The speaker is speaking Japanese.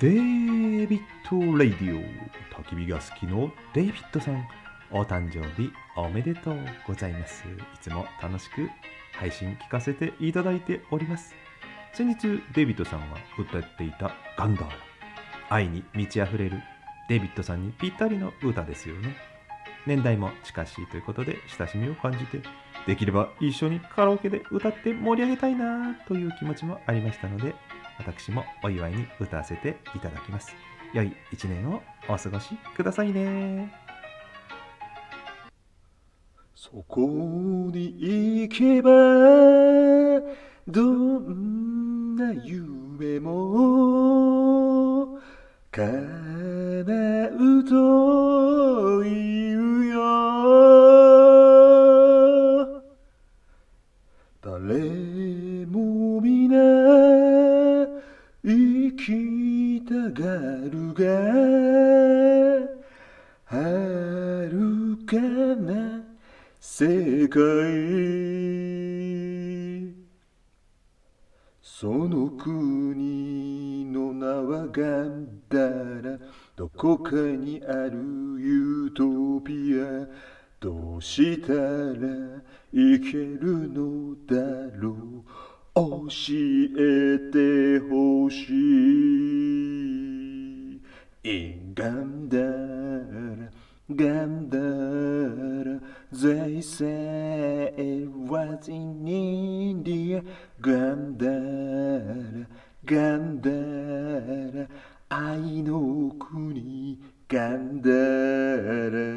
デイビッド・レイディオ。焚き火が好きのデイビッドさん。お誕生日おめでとうございます。いつも楽しく配信聞かせていただいております。先日デイビッドさんが歌っていたガンダーラ。愛に満ち溢れるデイビッドさんにぴったりの歌ですよね。年代も近しいということで親しみを感じてできれば一緒にカラオケで歌って盛り上げたいなという気持ちもありましたので私もお祝いに歌わせていただきます。良い一年をお過ごしくださいね。そこに行けばどんな夢も叶うというよ。誰生きたがるが遥かな世界その国の名はガンダラどこかにあるユートピアどうしたらいけるのだろう。教えてほしいガンダラガンダラ They say it was in India. ガンダラガンダラ愛の国ガンダラ